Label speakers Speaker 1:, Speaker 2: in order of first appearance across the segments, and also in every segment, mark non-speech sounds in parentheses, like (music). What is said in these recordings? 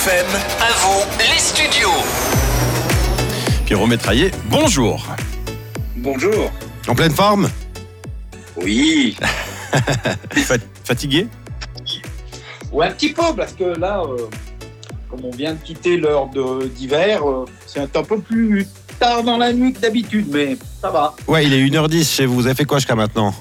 Speaker 1: FM, à vous les studios.
Speaker 2: Pierrot Métraillé, bonjour.
Speaker 3: Bonjour.
Speaker 4: En pleine forme?
Speaker 3: Oui. (laughs)
Speaker 2: Fa- fatigué?
Speaker 3: Ouais, un petit peu, parce que là, euh, comme on vient de quitter l'heure de- d'hiver, euh, c'est un peu plus tard dans la nuit que d'habitude, mais ça va.
Speaker 4: Ouais, il est 1h10 chez vous. Vous avez fait quoi jusqu'à maintenant?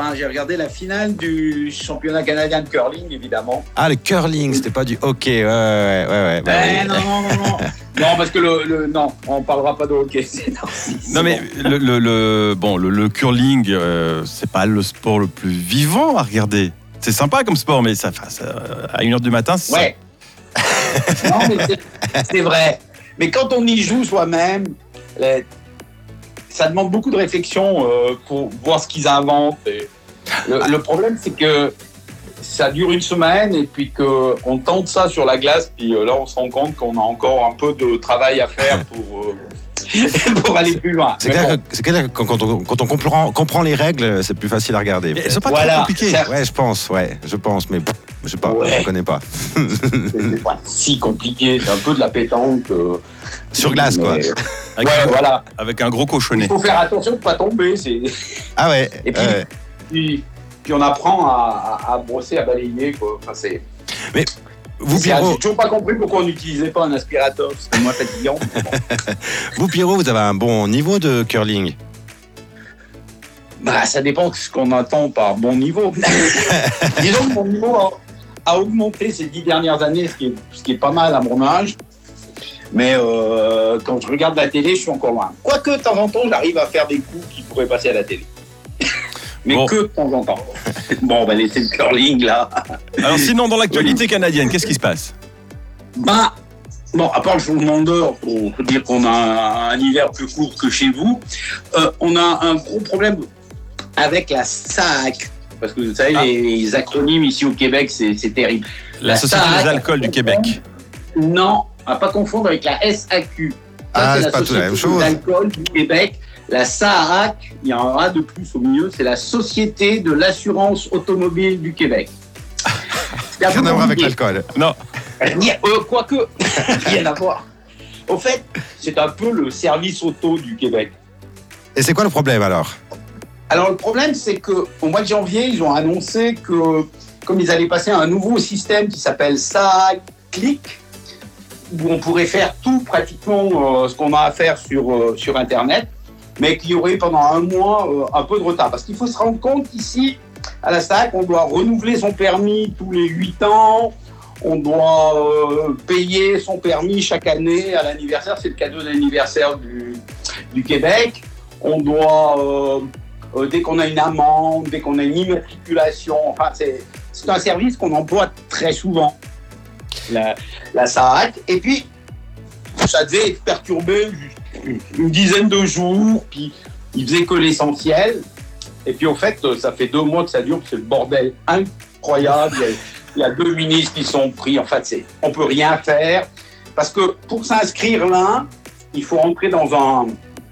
Speaker 3: Enfin, j'ai regardé la finale du championnat canadien de curling, évidemment.
Speaker 4: Ah, le curling, c'était pas du hockey. Ouais, ouais, ouais. ouais, bah
Speaker 3: Eh,
Speaker 4: oui.
Speaker 3: non, non, non, non. (laughs) non, parce que le, le- non, on parlera pas de hockey. Non,
Speaker 2: mais le, le- le- bon, le, le curling, euh, c'est pas le sport le plus vivant à regarder. C'est sympa comme sport, mais ça, ça- à 1h du matin, c'est
Speaker 3: Ouais. (laughs) non, mais c'est- vrai. Mais quand on y joue soi-même, ça demande beaucoup de réflexion euh, pour voir ce qu'ils inventent. Le problème, c'est que ça dure une semaine et puis qu'on tente ça sur la glace, puis euh, là, on se rend compte qu'on a encore un peu de travail à faire pour, euh, (laughs) pour aller plus loin.
Speaker 4: C'est
Speaker 3: Mais
Speaker 4: clair,
Speaker 3: bon,
Speaker 4: que, c'est clair que quand, on, quand on comprend, comprend les règles, c'est plus facile à regarder.
Speaker 2: Mais elles sont pas
Speaker 3: Voilà.
Speaker 2: compliquées.
Speaker 3: Ça-
Speaker 4: Ouais, je pense, ouais, je pense, mais je sais pas,
Speaker 3: Ouais.
Speaker 4: je connais pas. (laughs)
Speaker 3: c'est pas si compliqué, c'est un peu de la pétanque. euh,
Speaker 4: Sur glace, quoi.
Speaker 3: mais-
Speaker 2: Avec,
Speaker 3: Ouais,
Speaker 2: un,
Speaker 3: voilà.
Speaker 2: avec un gros
Speaker 3: Il
Speaker 2: cochonnet.
Speaker 3: faut faire attention de ne pas tomber.
Speaker 4: Ah ouais.
Speaker 3: Et puis,
Speaker 4: ouais.
Speaker 3: puis, puis on apprend à, à- à brosser, à balayer. Quoi. Enfin, c'est,
Speaker 4: Vous, Pierrot,
Speaker 3: J'ai toujours pas compris pourquoi on n'utilisait pas un aspirateur. C'est moins fatigant.
Speaker 4: vous, Pierrot, vous avez un bon niveau de curling.
Speaker 3: bah, ça dépend de ce qu'on attend par bon niveau. (laughs) Disons que mon niveau a, a augmenté ces dix dernières années, ce qui est, ce qui est pas mal à mon âge. Mais euh, quand je regarde la télé, je suis encore loin. Quoique, de temps en temps, j'arrive à faire des coups qui pourraient passer à la télé. Mais
Speaker 2: Bon.
Speaker 3: que de temps en temps. (laughs) Bon, on va laisser le curling là.
Speaker 2: Alors sinon, dans l'actualité (laughs) canadienne, qu'est-ce qui se passe?
Speaker 3: Ben, bon, à part le changement d'heure, pour dire qu'on a un, un hiver plus court que chez vous, euh, on a un gros problème avec la SAC. Parce que vous savez,
Speaker 2: Ah.
Speaker 3: les, les acronymes ici au Québec, c'est terrible.
Speaker 2: La
Speaker 3: La
Speaker 2: Société
Speaker 3: SAC,
Speaker 2: des alcools du Québec.
Speaker 3: Non, à pas confondre avec la SAQ. Ça,
Speaker 4: Ah,
Speaker 3: c'est
Speaker 4: pas tout la même
Speaker 3: Société
Speaker 4: chose.
Speaker 3: d'alcool du Québec. La SAAC, il y a un A de plus au milieu, c'est la Société de l'assurance automobile du Québec. (laughs) C'est un peu
Speaker 4: Rien à voir avec l'alcool.
Speaker 2: Non,
Speaker 3: Euh, Quoique, (laughs) rien à voir. Au fait, c'est un peu le service auto du Québec.
Speaker 4: Et c'est quoi le problème alors?
Speaker 3: Alors le problème, c'est que au mois de janvier, ils ont annoncé que comme ils allaient passer à un nouveau système qui s'appelle SAAC Click, où on pourrait faire tout pratiquement euh, ce qu'on a à faire sur, euh, sur Internet, mais qu'il y aurait pendant un mois euh, un peu de retard. Parce qu'il faut se rendre compte qu'ici, à la SAC, on doit renouveler son permis tous les 8 ans, on doit euh, payer son permis chaque année à l'anniversaire, c'est le cadeau d'anniversaire du, Québec. On doit, euh, dès qu'on a une amende, dès qu'on a une immatriculation, enfin, c'est c'est un service qu'on emploie très souvent, la, la SAAC. Et puis, ça devait être perturbé une dizaine de jours, puis il faisait que l'essentiel. Et puis, au fait, ça fait deux mois que ça dure, c'est le bordel incroyable. Il y, a, deux ministres qui sont pris. En fait, on peut rien faire. Parce que pour s'inscrire là, il faut rentrer dans un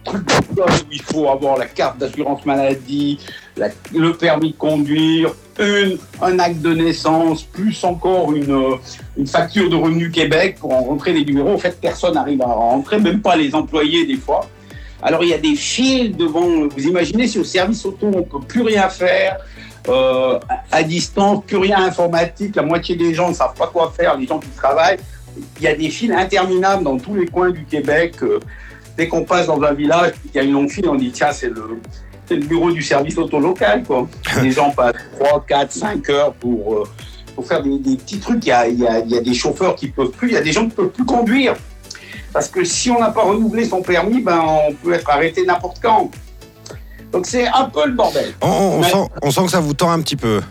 Speaker 3: truc où il faut avoir la carte d'assurance maladie, la- le permis de conduire, un acte de naissance, plus encore une, euh, une facture de Revenu Québec pour en rentrer les numéros. En fait, personne n'arrive à rentrer, même pas les employés des fois. Alors, il y a des fils devant. Vous imaginez si au service auto, on peut plus rien faire, euh, à distance, plus rien informatique, la moitié des gens ne savent pas quoi faire, les gens qui travaillent. Il y a des files interminables dans tous les coins du Québec. euh, dès qu'on passe dans un village, il y a une longue file, on dit tiens, c'est le, c'est le bureau du service auto local. Quoi. (laughs) Les gens passent 3, 4, 5 heures pour, euh, pour faire des, des petits trucs. Il y, a, il, y a, il y a des chauffeurs qui peuvent plus, il y a des gens qui peuvent plus conduire. Parce que si on n'a pas renouvelé son permis, ben, on peut être arrêté n'importe quand. Donc c'est un peu le bordel.
Speaker 4: on, sent, on sent que ça vous tend un petit peu.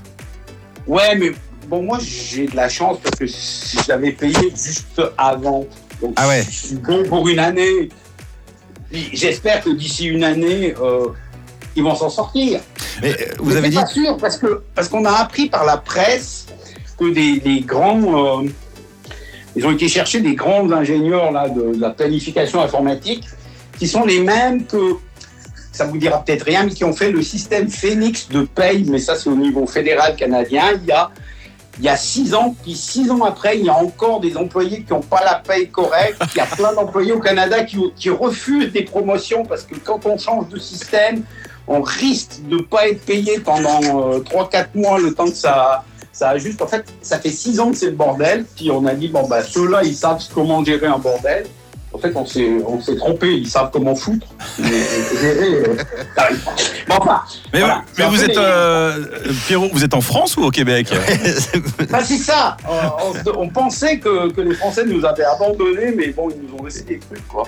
Speaker 3: Ouais, mais bon, moi j'ai de la chance parce que je l'avais payé juste avant. Donc
Speaker 4: Ah ouais.
Speaker 3: je suis bon pour une année. J'espère que d'ici une année, euh, ils vont s'en sortir.
Speaker 4: Mais euh, vous
Speaker 3: Mais
Speaker 4: avez dit.
Speaker 3: pas sûr parce que parce qu'on a appris par la presse que des, des grands euh, ils ont été chercher des grands ingénieurs là de, de la planification informatique qui sont les mêmes que ça vous dira peut-être rien mais qui ont fait le système Phoenix de paye mais ça c'est au niveau fédéral canadien il y a il y a six ans, puis six ans après, il y a encore des employés qui n'ont pas la paye correcte. Il y a plein d'employés au Canada qui, qui refusent des promotions parce que quand on change de système, on risque de pas être payé pendant euh, 3-4 mois le temps que ça, ça ajuste. En fait, ça fait six ans que c'est le bordel. Puis on a dit, bon, bah, ceux-là, ils savent comment gérer un bordel. En fait, on s'est, on s'est trompé. Ils savent comment foutre. Mais gérer, euh, enfin,
Speaker 2: Mais,
Speaker 3: voilà.
Speaker 2: vous êtes,
Speaker 3: les-
Speaker 2: euh, Pierrot, vous êtes en France ou au Québec?
Speaker 3: Bah, c'est ça. On, on se- on pensait que, que les Français nous avaient abandonnés, mais bon, ils nous ont laissé des trucs, quoi.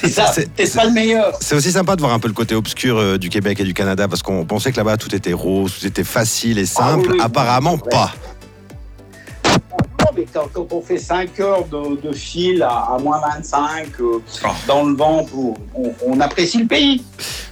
Speaker 3: C'est ça.
Speaker 4: C'est-
Speaker 3: pas le meilleur.
Speaker 4: C'est aussi sympa de voir un peu le côté obscur euh, du Québec et du Canada parce qu'on pensait que là-bas tout était rose, tout était facile et simple.
Speaker 3: Ah oui, oui.
Speaker 4: Apparemment
Speaker 3: Ouais.
Speaker 4: pas.
Speaker 3: Quand, quand on fait 5 heures de, de fil à, à moins 25 euh,
Speaker 2: Oh.
Speaker 3: dans le vent, pour, on, on apprécie le pays.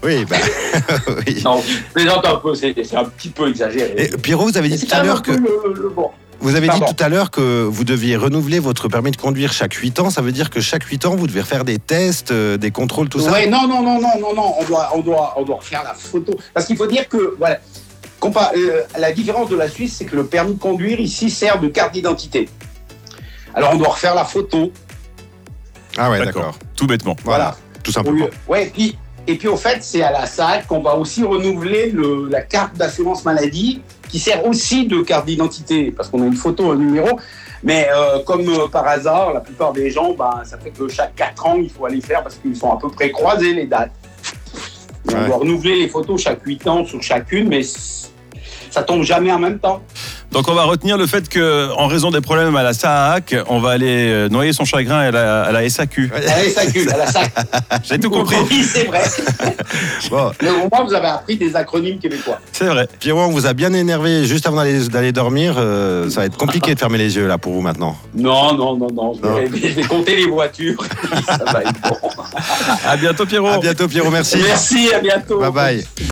Speaker 4: Oui, bah, (laughs) oui.
Speaker 3: Non, je plaisante un peu, c'est un petit peu exagéré.
Speaker 4: Et Pierrot, vous avez dit tout à l'heure que
Speaker 3: peu le, le bon.
Speaker 4: vous avez dit tout à l'heure que vous deviez renouveler votre permis de conduire chaque 8 ans. Ça veut dire que chaque 8 ans vous devez refaire des tests, euh, des contrôles, tout ça.
Speaker 3: Non, non, non, non, non, non, on doit, on doit, on doit refaire la photo. Parce qu'il faut dire que, voilà, compa- euh, la différence de la Suisse, c'est que le permis de conduire ici sert de carte d'identité. Alors on doit refaire la photo,
Speaker 4: Ah ouais,
Speaker 2: D'accord. Tout bêtement.
Speaker 4: Voilà, tout simplement.
Speaker 3: lieu- Ouais, et puis, et puis au fait, c'est à la SAC qu'on va aussi renouveler le- la carte d'assurance maladie, qui sert aussi de carte d'identité, parce qu'on a une photo, un numéro. Mais euh, comme euh, par hasard, la plupart des gens, ben, ça fait que chaque 4 ans, il faut aller faire parce qu'ils sont à peu près croisés les dates. On doit renouveler les photos chaque 8 ans sur chacune, mais ça tombe jamais en même temps.
Speaker 2: Donc on va retenir le fait que, en raison des problèmes à la SAAC, on va aller euh, noyer son chagrin à la, à la SAQ. (laughs)
Speaker 3: À la SAQ, à la SAC. (laughs)
Speaker 2: J'ai tout compris.
Speaker 3: Oui, c'est vrai. (laughs)
Speaker 4: Bon,
Speaker 3: Mais au moins, vous avez appris des acronymes québécois.
Speaker 2: C'est vrai.
Speaker 4: Pierrot, on vous a bien énervé juste avant d'aller dormir. euh, ça va être compliqué de fermer les yeux là pour vous maintenant.
Speaker 3: Non, non, non, non. Je vais, je vais compter les voitures. ça va être bon.
Speaker 2: À bientôt, Pierrot.
Speaker 4: À bientôt, Pierrot. Merci.
Speaker 3: Merci, à bientôt.
Speaker 4: Bye bye.